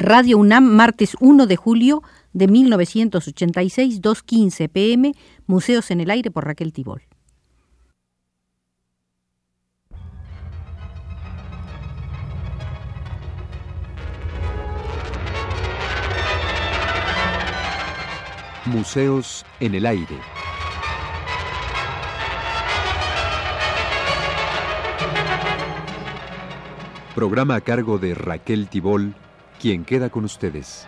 Radio UNAM, martes 1 de julio de 1986, 2.15 pm, Museos en el Aire por Raquel Tibol. Museos en el Aire. Programa a cargo de Raquel Tibol, quien queda con ustedes.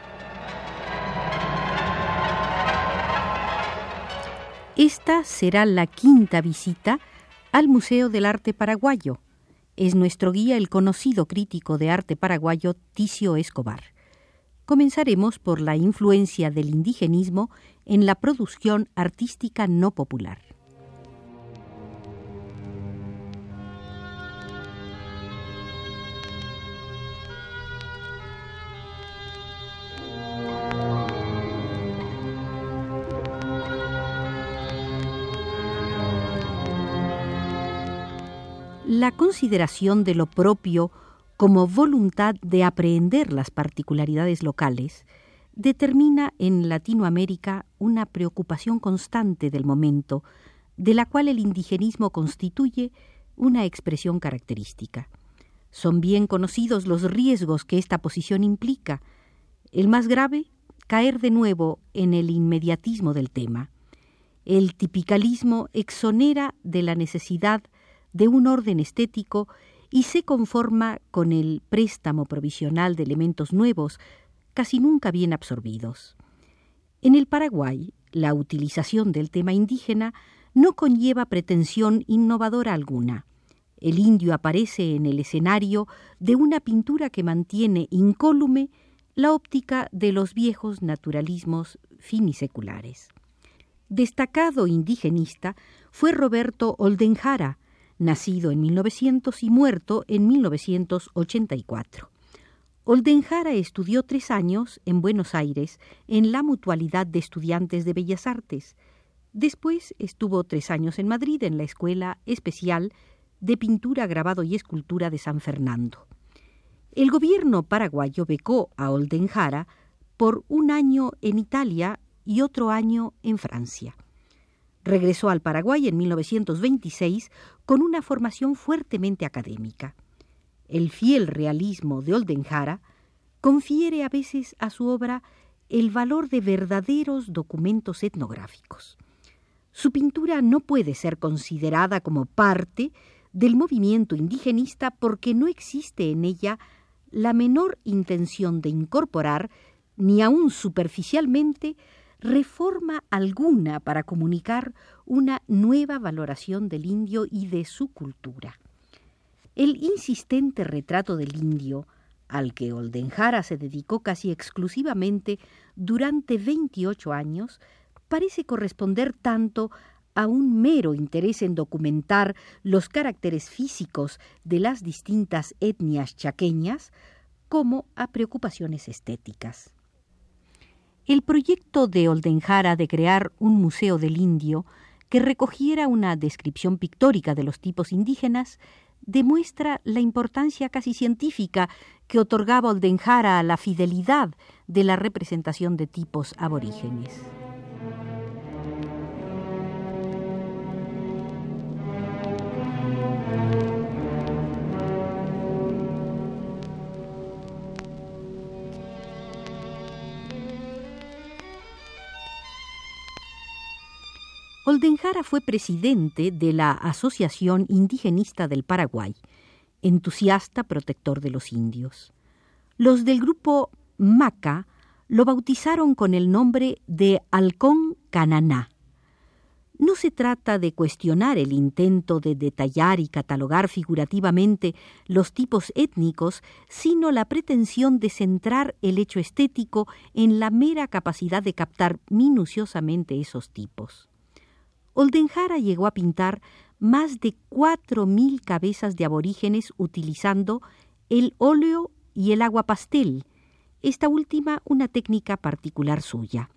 Esta será la quinta visita al Museo del Arte Paraguayo. Es nuestro guía el conocido crítico de arte paraguayo Ticio Escobar. Comenzaremos por la influencia del indigenismo en la producción artística no popular. La consideración de lo propio como voluntad de aprehender las particularidades locales determina en Latinoamérica una preocupación constante del momento, de la cual el indigenismo constituye una expresión característica. Son bien conocidos los riesgos que esta posición implica. El más grave, caer de nuevo en el inmediatismo del tema. El tipicalismo exonera de la necesidad de un orden estético y se conforma con el préstamo provisional de elementos nuevos, casi nunca bien absorbidos. En el Paraguay, la utilización del tema indígena no conlleva pretensión innovadora alguna. El indio aparece en el escenario de una pintura que mantiene incólume la óptica de los viejos naturalismos finiseculares. Destacado indigenista fue Roberto Oldenjara, nacido en 1900 y muerto en 1984. Oldenjara estudió tres años en Buenos Aires en la Mutualidad de Estudiantes de Bellas Artes. Después estuvo tres años en Madrid en la Escuela Especial de Pintura, Grabado y Escultura de San Fernando. El gobierno paraguayo becó a Oldenjara por un año en Italia y otro año en Francia. Regresó al Paraguay en 1926 con una formación fuertemente académica. El fiel realismo de Oldenjara confiere a veces a su obra el valor de verdaderos documentos etnográficos. Su pintura no puede ser considerada como parte del movimiento indigenista porque no existe en ella la menor intención de incorporar, ni aun superficialmente, reforma alguna para comunicar una nueva valoración del indio y de su cultura. El insistente retrato del indio, al que Oldenjara se dedicó casi exclusivamente durante 28 años, parece corresponder tanto a un mero interés en documentar los caracteres físicos de las distintas etnias chaqueñas como a preocupaciones estéticas. El proyecto de Oldenjara de crear un museo del indio que recogiera una descripción pictórica de los tipos indígenas demuestra la importancia casi científica que otorgaba Oldenjara a la fidelidad de la representación de tipos aborígenes. Oldenjara fue presidente de la Asociación Indigenista del Paraguay, entusiasta protector de los indios. Los del grupo Maca lo bautizaron con el nombre de Halcón Cananá. No se trata de cuestionar el intento de detallar y catalogar figurativamente los tipos étnicos, sino la pretensión de centrar el hecho estético en la mera capacidad de captar minuciosamente esos tipos. Oldenjara llegó a pintar más de cuatro mil cabezas de aborígenes utilizando el óleo y el agua pastel, esta última una técnica particular suya.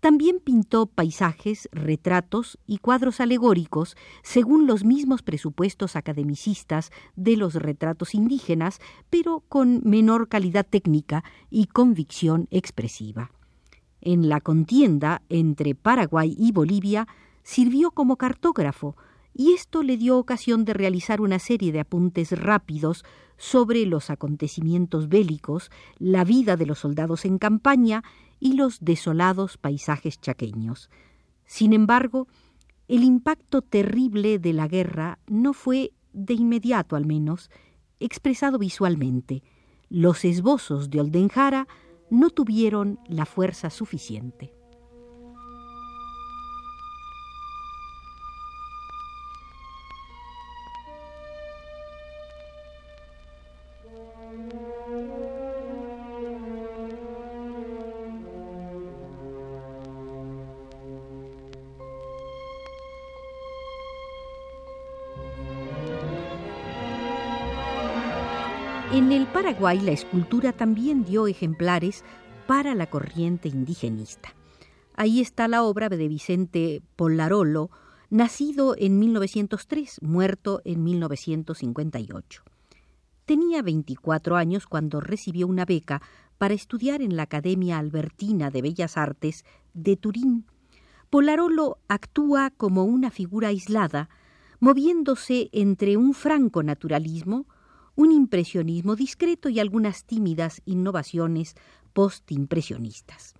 También pintó paisajes, retratos y cuadros alegóricos según los mismos presupuestos academicistas de los retratos indígenas, pero con menor calidad técnica y convicción expresiva. En la contienda entre Paraguay y Bolivia sirvió como cartógrafo, y esto le dio ocasión de realizar una serie de apuntes rápidos sobre los acontecimientos bélicos, la vida de los soldados en campaña y los desolados paisajes chaqueños. Sin embargo, el impacto terrible de la guerra no fue, de inmediato al menos, expresado visualmente. Los esbozos de Oldenjara no tuvieron la fuerza suficiente. Paraguay la escultura también dio ejemplares para la corriente indigenista. Ahí está la obra de Vicente Polarolo, nacido en 1903, muerto en 1958. Tenía 24 años cuando recibió una beca para estudiar en la Academia Albertina de Bellas Artes de Turín. Polarolo actúa como una figura aislada, moviéndose entre un franco naturalismo, un impresionismo discreto y algunas tímidas innovaciones postimpresionistas.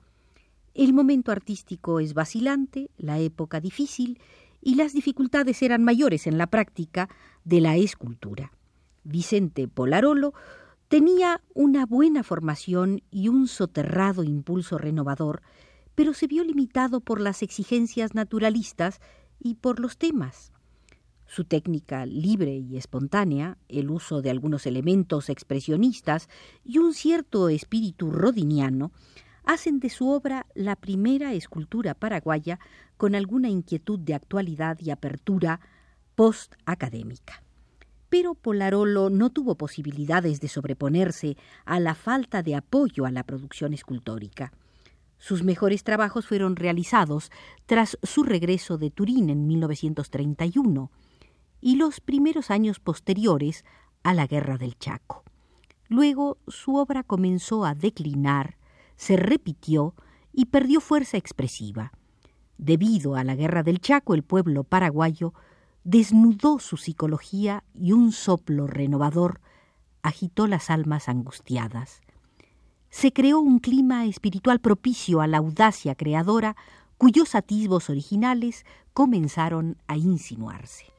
El momento artístico es vacilante, la época difícil, y las dificultades eran mayores en la práctica de la escultura. Vicente Polarolo tenía una buena formación y un soterrado impulso renovador, pero se vio limitado por las exigencias naturalistas y por los temas. Su técnica libre y espontánea, el uso de algunos elementos expresionistas y un cierto espíritu rodiniano hacen de su obra la primera escultura paraguaya con alguna inquietud de actualidad y apertura post-académica. Pero Polarolo no tuvo posibilidades de sobreponerse a la falta de apoyo a la producción escultórica. Sus mejores trabajos fueron realizados tras su regreso de Turín en 1931 y los primeros años posteriores a la Guerra del Chaco. Luego su obra comenzó a declinar, se repitió y perdió fuerza expresiva. Debido a la Guerra del Chaco, el pueblo paraguayo desnudó su psicología y un soplo renovador agitó las almas angustiadas. Se creó un clima espiritual propicio a la audacia creadora cuyos atisbos originales comenzaron a insinuarse.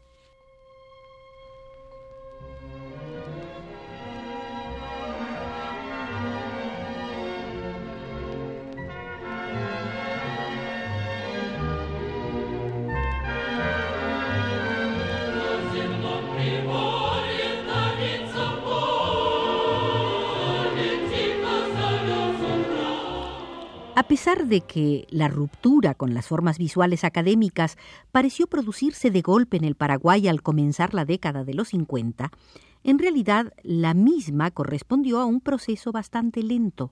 A pesar de que la ruptura con las formas visuales académicas pareció producirse de golpe en el Paraguay al comenzar la década de los 50, en realidad la misma correspondió a un proceso bastante lento.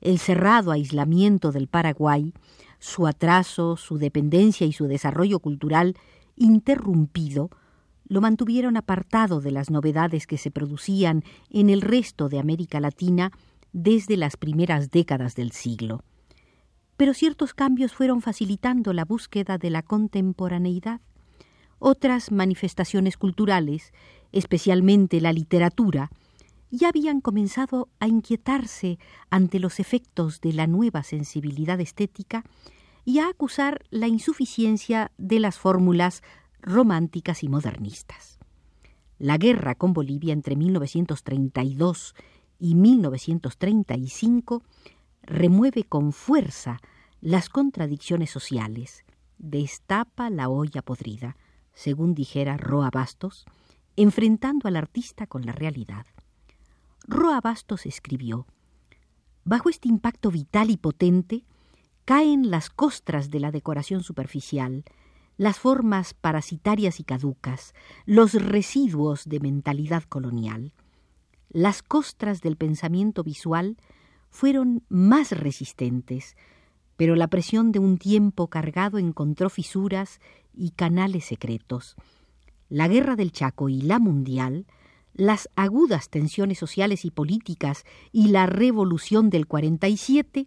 El cerrado aislamiento del Paraguay, su atraso, su dependencia y su desarrollo cultural interrumpido, lo mantuvieron apartado de las novedades que se producían en el resto de América Latina desde las primeras décadas del siglo pero ciertos cambios fueron facilitando la búsqueda de la contemporaneidad. Otras manifestaciones culturales, especialmente la literatura, ya habían comenzado a inquietarse ante los efectos de la nueva sensibilidad estética y a acusar la insuficiencia de las fórmulas románticas y modernistas. La guerra con Bolivia entre 1932 y 1935 remueve con fuerza las contradicciones sociales, destapa la olla podrida, según dijera Roa Bastos, enfrentando al artista con la realidad. Roa Bastos escribió Bajo este impacto vital y potente caen las costras de la decoración superficial, las formas parasitarias y caducas, los residuos de mentalidad colonial. Las costras del pensamiento visual fueron más resistentes, pero la presión de un tiempo cargado encontró fisuras y canales secretos. La guerra del Chaco y la mundial, las agudas tensiones sociales y políticas y la revolución del 47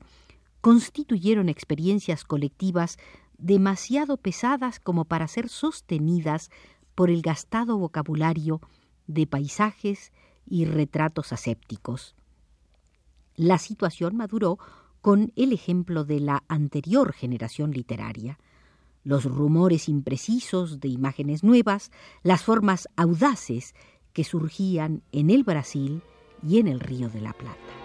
constituyeron experiencias colectivas demasiado pesadas como para ser sostenidas por el gastado vocabulario de paisajes y retratos asépticos. La situación maduró con el ejemplo de la anterior generación literaria. Los rumores imprecisos de imágenes nuevas, las formas audaces que surgían en el Brasil y en el Río de la Plata.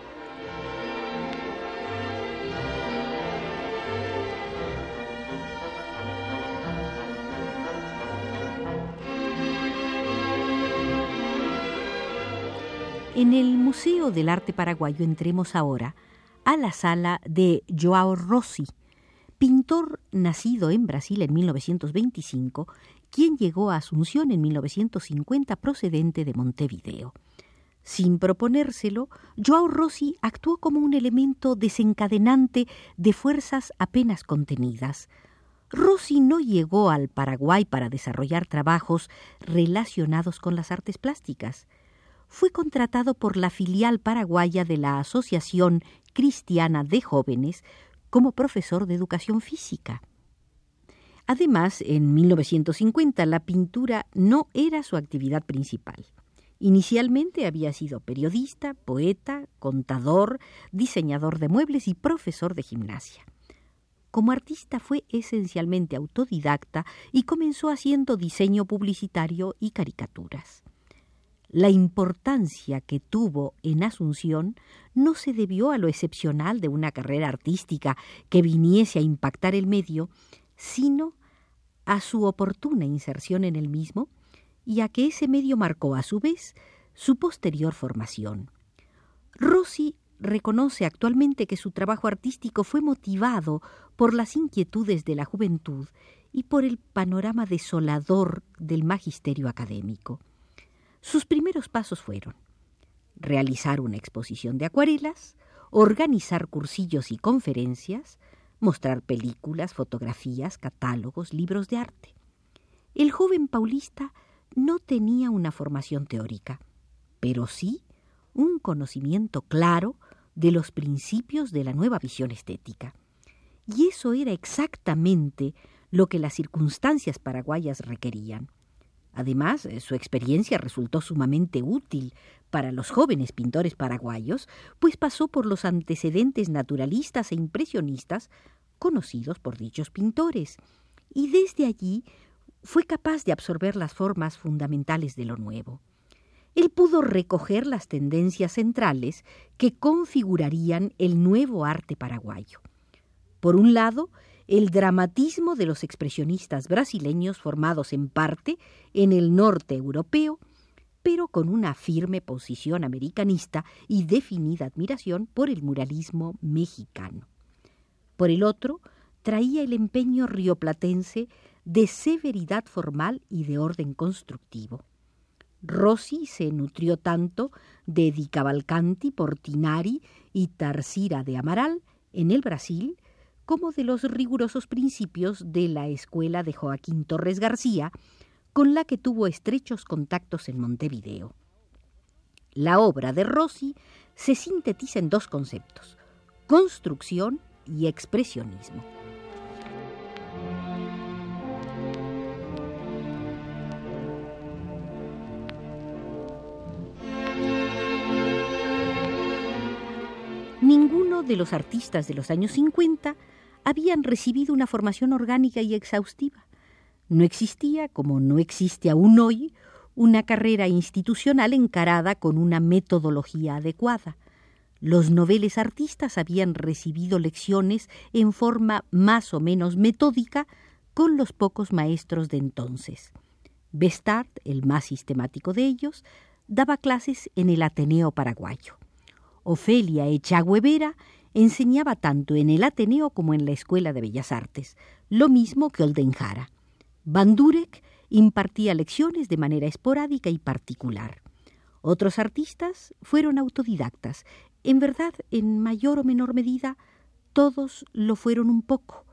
En el Museo del Arte Paraguayo entremos ahora a la sala de Joao Rossi, pintor nacido en Brasil en 1925, quien llegó a Asunción en 1950 procedente de Montevideo. Sin proponérselo, Joao Rossi actuó como un elemento desencadenante de fuerzas apenas contenidas. Rossi no llegó al Paraguay para desarrollar trabajos relacionados con las artes plásticas fue contratado por la filial paraguaya de la Asociación Cristiana de Jóvenes como profesor de educación física. Además, en 1950 la pintura no era su actividad principal. Inicialmente había sido periodista, poeta, contador, diseñador de muebles y profesor de gimnasia. Como artista fue esencialmente autodidacta y comenzó haciendo diseño publicitario y caricaturas. La importancia que tuvo en Asunción no se debió a lo excepcional de una carrera artística que viniese a impactar el medio, sino a su oportuna inserción en el mismo y a que ese medio marcó a su vez su posterior formación. Rossi reconoce actualmente que su trabajo artístico fue motivado por las inquietudes de la juventud y por el panorama desolador del magisterio académico. Sus primeros pasos fueron realizar una exposición de acuarelas, organizar cursillos y conferencias, mostrar películas, fotografías, catálogos, libros de arte. El joven paulista no tenía una formación teórica, pero sí un conocimiento claro de los principios de la nueva visión estética. Y eso era exactamente lo que las circunstancias paraguayas requerían. Además, eh, su experiencia resultó sumamente útil para los jóvenes pintores paraguayos, pues pasó por los antecedentes naturalistas e impresionistas conocidos por dichos pintores, y desde allí fue capaz de absorber las formas fundamentales de lo nuevo. Él pudo recoger las tendencias centrales que configurarían el nuevo arte paraguayo. Por un lado, el dramatismo de los expresionistas brasileños formados en parte en el norte europeo, pero con una firme posición americanista y definida admiración por el muralismo mexicano. Por el otro, traía el empeño rioplatense de severidad formal y de orden constructivo. Rossi se nutrió tanto de Di Cavalcanti, Portinari y Tarsira de Amaral en el Brasil, como de los rigurosos principios de la escuela de Joaquín Torres García, con la que tuvo estrechos contactos en Montevideo. La obra de Rossi se sintetiza en dos conceptos, construcción y expresionismo. Ninguno de los artistas de los años 50 habían recibido una formación orgánica y exhaustiva. No existía, como no existe aún hoy, una carrera institucional encarada con una metodología adecuada. Los noveles artistas habían recibido lecciones en forma más o menos metódica con los pocos maestros de entonces. Bestard, el más sistemático de ellos, daba clases en el Ateneo paraguayo. Ofelia Echagüe Vera enseñaba tanto en el Ateneo como en la Escuela de Bellas Artes, lo mismo que Oldenjara. Bandurek impartía lecciones de manera esporádica y particular. Otros artistas fueron autodidactas, en verdad, en mayor o menor medida, Todos lo fueron un poco.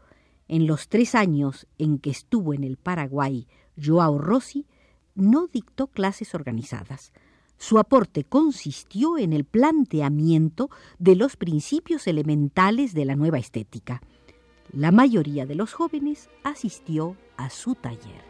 En los tres años en que estuvo en el Paraguay, Joao Rossi no dictó clases organizadas. Su aporte consistió en el planteamiento de los principios elementales de la nueva estética. La mayoría de los jóvenes asistió a su taller.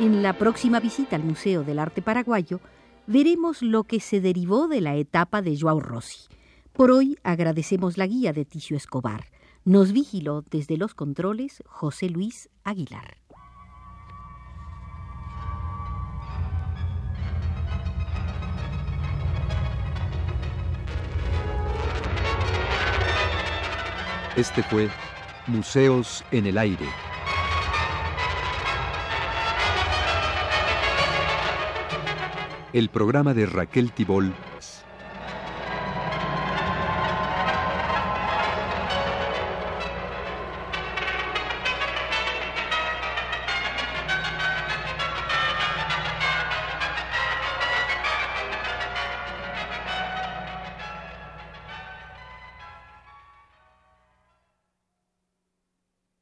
En la próxima visita al Museo del Arte Paraguayo veremos lo que se derivó de la etapa de Joao Rossi. Por hoy agradecemos la guía de Ticio Escobar. Nos vigiló desde los controles José Luis Aguilar. Este fue Museos en el Aire. El programa de Raquel Tibol